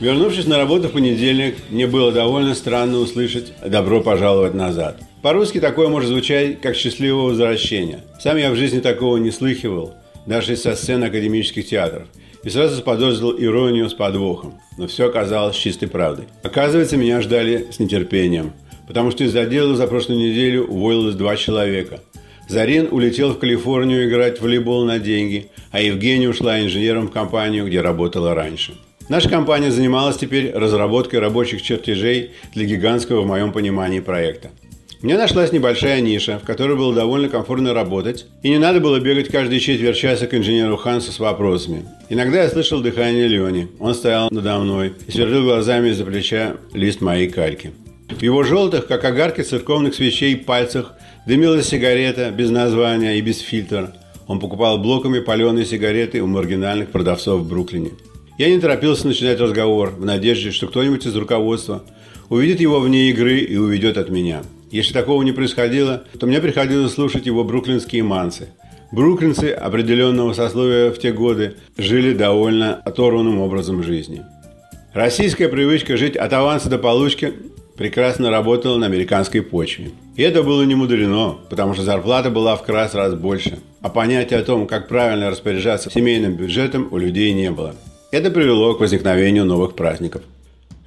Вернувшись на работу в понедельник, мне было довольно странно услышать «добро пожаловать назад». По-русски такое может звучать как «счастливого возвращения». Сам я в жизни такого не слыхивал, даже со сцен академических театров. И сразу заподозрил иронию с подвохом. Но все оказалось чистой правдой. Оказывается, меня ждали с нетерпением. Потому что из отдела за прошлую неделю уволилось два человека. Зарин улетел в Калифорнию играть в волейбол на деньги, а Евгения ушла инженером в компанию, где работала раньше. Наша компания занималась теперь разработкой рабочих чертежей для гигантского, в моем понимании, проекта. Мне нашлась небольшая ниша, в которой было довольно комфортно работать, и не надо было бегать каждые четверть часа к инженеру Хансу с вопросами. Иногда я слышал дыхание Лени. Он стоял надо мной и сверлил глазами из-за плеча лист моей кальки. В его желтых, как огарки церковных свечей, пальцах дымилась сигарета без названия и без фильтра. Он покупал блоками паленые сигареты у маргинальных продавцов в Бруклине. Я не торопился начинать разговор в надежде, что кто-нибудь из руководства увидит его вне игры и уведет от меня – если такого не происходило, то мне приходилось слушать его бруклинские мансы. Бруклинцы определенного сословия в те годы жили довольно оторванным образом жизни. Российская привычка жить от аванса до получки прекрасно работала на американской почве. И это было не мудрено, потому что зарплата была в крас раз больше, а понятия о том, как правильно распоряжаться семейным бюджетом, у людей не было. Это привело к возникновению новых праздников.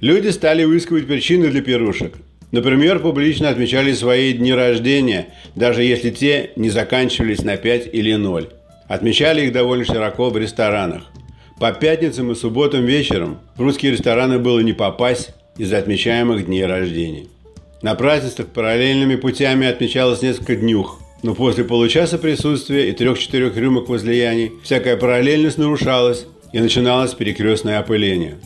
Люди стали выискивать причины для пирушек, Например, публично отмечали свои дни рождения, даже если те не заканчивались на 5 или 0. Отмечали их довольно широко в ресторанах. По пятницам и субботам вечером в русские рестораны было не попасть из-за отмечаемых дней рождения. На празднествах параллельными путями отмечалось несколько днюх, но после получаса присутствия и трех-четырех рюмок возлияний всякая параллельность нарушалась и начиналось перекрестное опыление –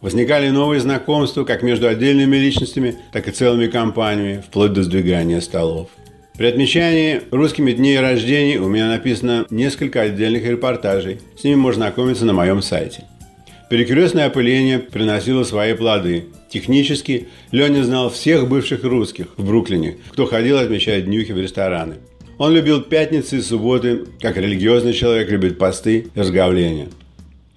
Возникали новые знакомства как между отдельными личностями, так и целыми компаниями, вплоть до сдвигания столов. При отмечании русскими дней рождений у меня написано несколько отдельных репортажей. С ними можно ознакомиться на моем сайте. Перекрестное опыление приносило свои плоды. Технически Леня знал всех бывших русских в Бруклине, кто ходил отмечать днюхи в рестораны. Он любил пятницы и субботы, как религиозный человек любит посты и разговления –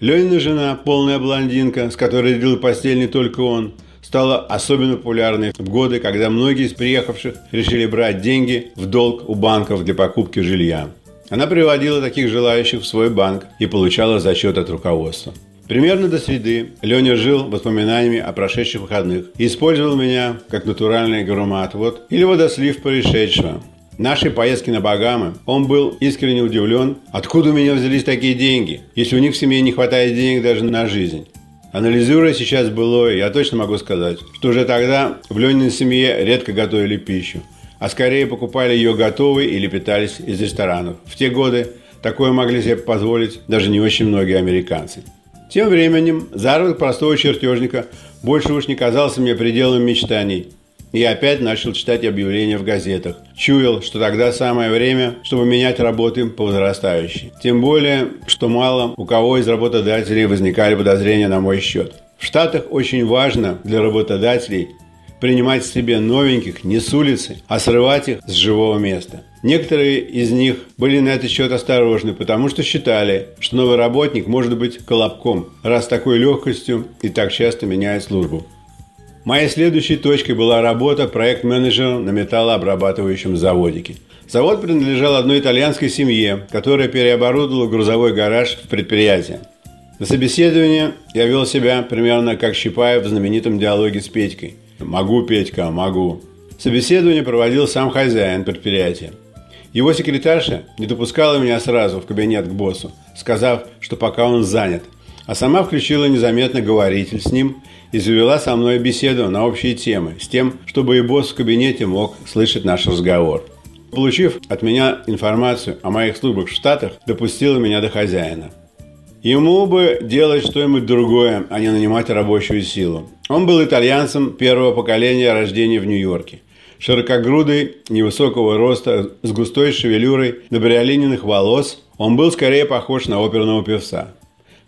Ленина жена, полная блондинка, с которой делил постель не только он, стала особенно популярной в годы, когда многие из приехавших решили брать деньги в долг у банков для покупки жилья. Она приводила таких желающих в свой банк и получала зачет от руководства. Примерно до среды Леня жил воспоминаниями о прошедших выходных и использовал меня как натуральный громоотвод или водослив происшедшего, нашей поездки на Багамы он был искренне удивлен, откуда у меня взялись такие деньги, если у них в семье не хватает денег даже на жизнь. Анализируя сейчас былое, я точно могу сказать, что уже тогда в Лениной семье редко готовили пищу, а скорее покупали ее готовой или питались из ресторанов. В те годы такое могли себе позволить даже не очень многие американцы. Тем временем заработок простого чертежника больше уж не казался мне пределом мечтаний – и опять начал читать объявления в газетах. Чуял, что тогда самое время, чтобы менять работы по возрастающей. Тем более, что мало у кого из работодателей возникали подозрения на мой счет. В Штатах очень важно для работодателей принимать себе новеньких не с улицы, а срывать их с живого места. Некоторые из них были на этот счет осторожны, потому что считали, что новый работник может быть колобком, раз такой легкостью и так часто меняет службу. Моей следующей точкой была работа проект-менеджером на металлообрабатывающем заводике. Завод принадлежал одной итальянской семье, которая переоборудовала грузовой гараж в предприятие. На собеседование я вел себя примерно как Щипаев в знаменитом диалоге с Петькой. «Могу, Петька, могу». Собеседование проводил сам хозяин предприятия. Его секретарша не допускала меня сразу в кабинет к боссу, сказав, что пока он занят, а сама включила незаметно говоритель с ним и завела со мной беседу на общие темы, с тем, чтобы и босс в кабинете мог слышать наш разговор. Получив от меня информацию о моих службах в Штатах, допустила меня до хозяина. Ему бы делать что-нибудь другое, а не нанимать рабочую силу. Он был итальянцем первого поколения рождения в Нью-Йорке. Широкогрудый, невысокого роста, с густой шевелюрой, набриолиненных волос, он был скорее похож на оперного певца.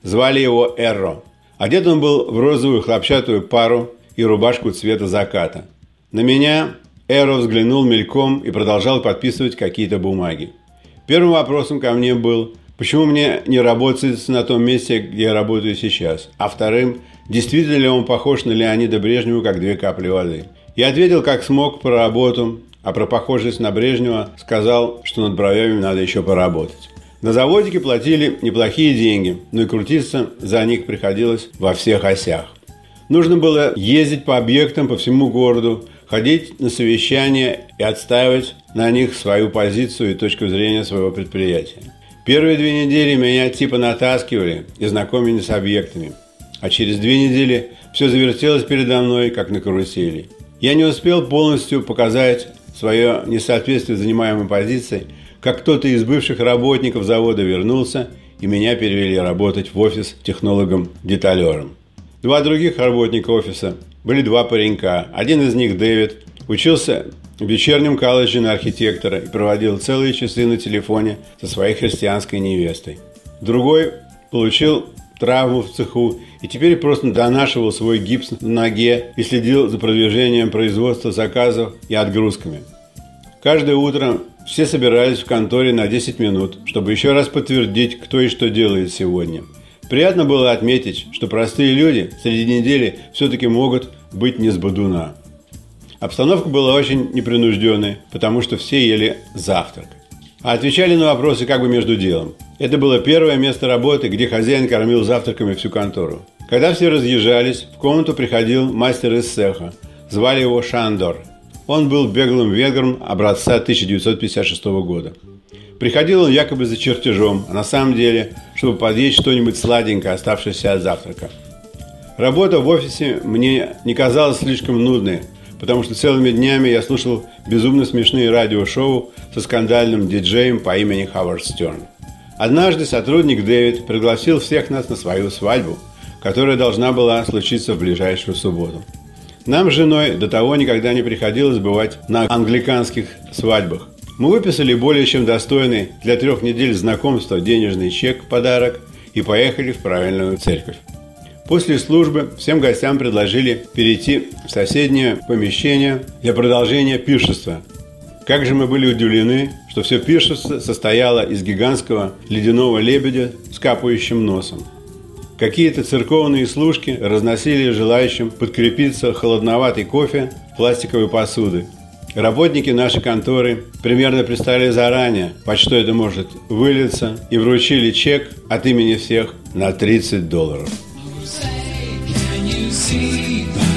Звали его Эрро – Одет он был в розовую хлопчатую пару и рубашку цвета заката. На меня Эро взглянул мельком и продолжал подписывать какие-то бумаги. Первым вопросом ко мне был, почему мне не работается на том месте, где я работаю сейчас, а вторым, действительно ли он похож на Леонида Брежнева, как две капли воды. Я ответил, как смог, про работу, а про похожесть на Брежнева сказал, что над бровями надо еще поработать. На заводике платили неплохие деньги, но и крутиться за них приходилось во всех осях. Нужно было ездить по объектам по всему городу, ходить на совещания и отстаивать на них свою позицию и точку зрения своего предприятия. Первые две недели меня типа натаскивали и знакомили с объектами, а через две недели все завертелось передо мной, как на карусели. Я не успел полностью показать свое несоответствие занимаемой позиции – как кто-то из бывших работников завода вернулся, и меня перевели работать в офис технологом-деталером. Два других работника офиса были два паренька. Один из них, Дэвид, учился в вечернем колледже на архитектора и проводил целые часы на телефоне со своей христианской невестой. Другой получил травму в цеху и теперь просто донашивал свой гипс на ноге и следил за продвижением производства заказов и отгрузками. Каждое утро все собирались в конторе на 10 минут, чтобы еще раз подтвердить, кто и что делает сегодня. Приятно было отметить, что простые люди среди недели все-таки могут быть не с бодуна. Обстановка была очень непринужденной, потому что все ели завтрак. А отвечали на вопросы как бы между делом. Это было первое место работы, где хозяин кормил завтраками всю контору. Когда все разъезжались, в комнату приходил мастер из цеха. Звали его Шандор – он был беглым венгром образца 1956 года. Приходил он якобы за чертежом, а на самом деле, чтобы подъесть что-нибудь сладенькое, оставшееся от завтрака. Работа в офисе мне не казалась слишком нудной, потому что целыми днями я слушал безумно смешные радиошоу со скандальным диджеем по имени Ховард Стерн. Однажды сотрудник Дэвид пригласил всех нас на свою свадьбу, которая должна была случиться в ближайшую субботу. Нам с женой до того никогда не приходилось бывать на англиканских свадьбах. Мы выписали более чем достойный для трех недель знакомства денежный чек подарок и поехали в правильную церковь. После службы всем гостям предложили перейти в соседнее помещение для продолжения пиршества. Как же мы были удивлены, что все пиршество состояло из гигантского ледяного лебедя с капающим носом – Какие-то церковные служки разносили желающим подкрепиться холодноватый кофе в пластиковой посуды. Работники нашей конторы примерно представили заранее, под что это может вылиться, и вручили чек от имени всех на 30 долларов. Say, can you see